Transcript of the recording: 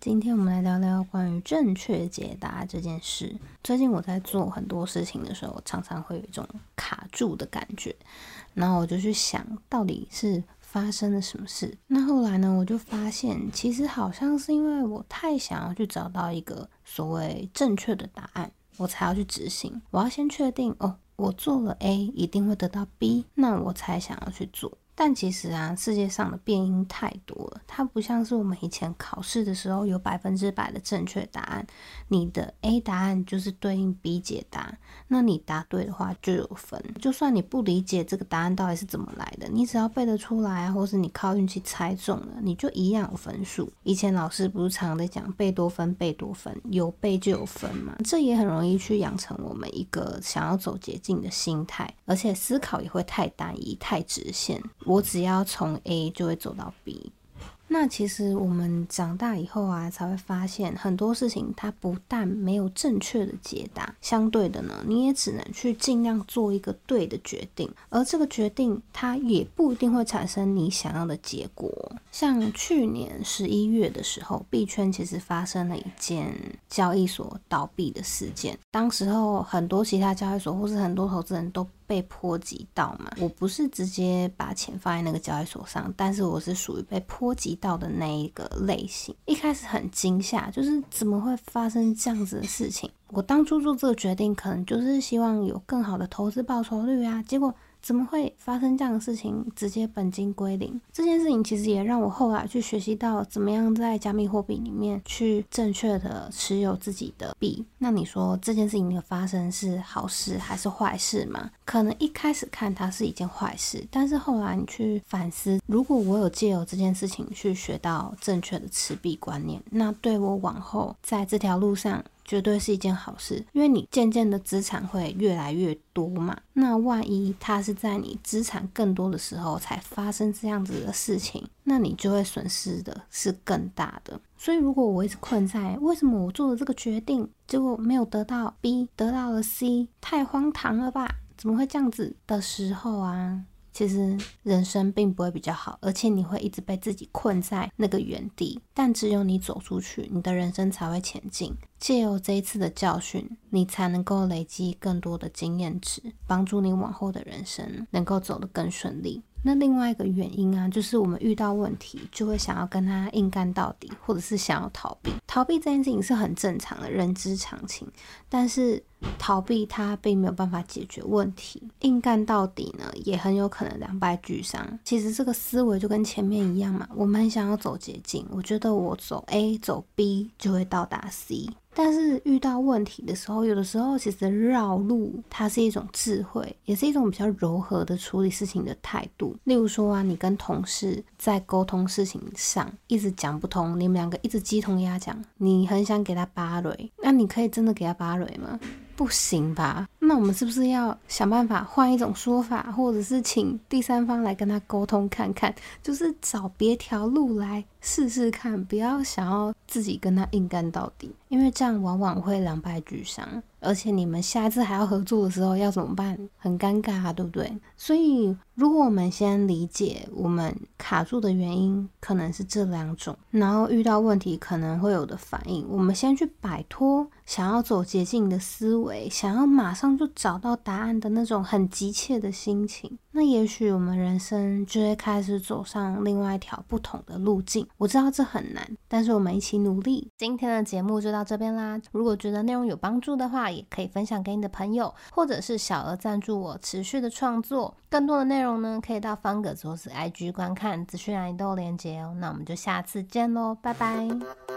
今天我们来聊聊关于正确解答这件事。最近我在做很多事情的时候，常常会有一种卡住的感觉，然后我就去想到底是发生了什么事。那后来呢，我就发现其实好像是因为我太想要去找到一个所谓正确的答案，我才要去执行。我要先确定哦，我做了 A 一定会得到 B，那我才想要去做。但其实啊，世界上的变音太多了，它不像是我们以前考试的时候有百分之百的正确答案。你的 A 答案就是对应 B 解答，那你答对的话就有分。就算你不理解这个答案到底是怎么来的，你只要背得出来，或是你靠运气猜中了，你就一样有分数。以前老师不是常常在讲贝多芬，贝多芬有背就有分嘛？这也很容易去养成我们一个想要走捷径的心态，而且思考也会太单一、太直线。我只要从 A 就会走到 B。那其实我们长大以后啊，才会发现很多事情它不但没有正确的解答，相对的呢，你也只能去尽量做一个对的决定，而这个决定它也不一定会产生你想要的结果。像去年十一月的时候，币圈其实发生了一件交易所倒闭的事件，当时候很多其他交易所或是很多投资人都。被波及到嘛？我不是直接把钱放在那个交易所上，但是我是属于被波及到的那一个类型。一开始很惊吓，就是怎么会发生这样子的事情？我当初做这个决定，可能就是希望有更好的投资报酬率啊，结果。怎么会发生这样的事情？直接本金归零，这件事情其实也让我后来去学习到怎么样在加密货币里面去正确的持有自己的币。那你说这件事情的发生是好事还是坏事吗？可能一开始看它是一件坏事，但是后来你去反思，如果我有借由这件事情去学到正确的持币观念，那对我往后在这条路上。绝对是一件好事，因为你渐渐的资产会越来越多嘛。那万一它是在你资产更多的时候才发生这样子的事情，那你就会损失的是更大的。所以，如果我一直困在为什么我做了这个决定，结果没有得到 B，得到了 C，太荒唐了吧？怎么会这样子的时候啊？其实人生并不会比较好，而且你会一直被自己困在那个原地。但只有你走出去，你的人生才会前进。借由这一次的教训，你才能够累积更多的经验值，帮助你往后的人生能够走得更顺利。那另外一个原因啊，就是我们遇到问题就会想要跟他硬干到底，或者是想要逃避。逃避这件事情是很正常的，人之常情。但是逃避它并没有办法解决问题，硬干到底呢，也很有可能两败俱伤。其实这个思维就跟前面一样嘛，我们很想要走捷径，我觉得我走 A 走 B 就会到达 C。但是遇到问题的时候，有的时候其实绕路它是一种智慧，也是一种比较柔和的处理事情的态度。例如说啊，你跟同事在沟通事情上一直讲不通，你们两个一直鸡同鸭讲，你很想给他巴雷，那你可以真的给他巴雷吗？不行吧？那我们是不是要想办法换一种说法，或者是请第三方来跟他沟通看看，就是找别条路来试试看，不要想要自己跟他硬干到底，因为这样往往会两败俱伤。而且你们下一次还要合作的时候要怎么办？很尴尬啊，对不对？所以，如果我们先理解我们卡住的原因可能是这两种，然后遇到问题可能会有的反应，我们先去摆脱想要走捷径的思维，想要马上就找到答案的那种很急切的心情。那也许我们人生就会开始走上另外一条不同的路径。我知道这很难，但是我们一起努力。今天的节目就到这边啦。如果觉得内容有帮助的话，也可以分享给你的朋友，或者是小额赞助我持续的创作。更多的内容呢，可以到方格子或是 IG 观看，资讯栏里都有连接哦。那我们就下次见喽，拜拜。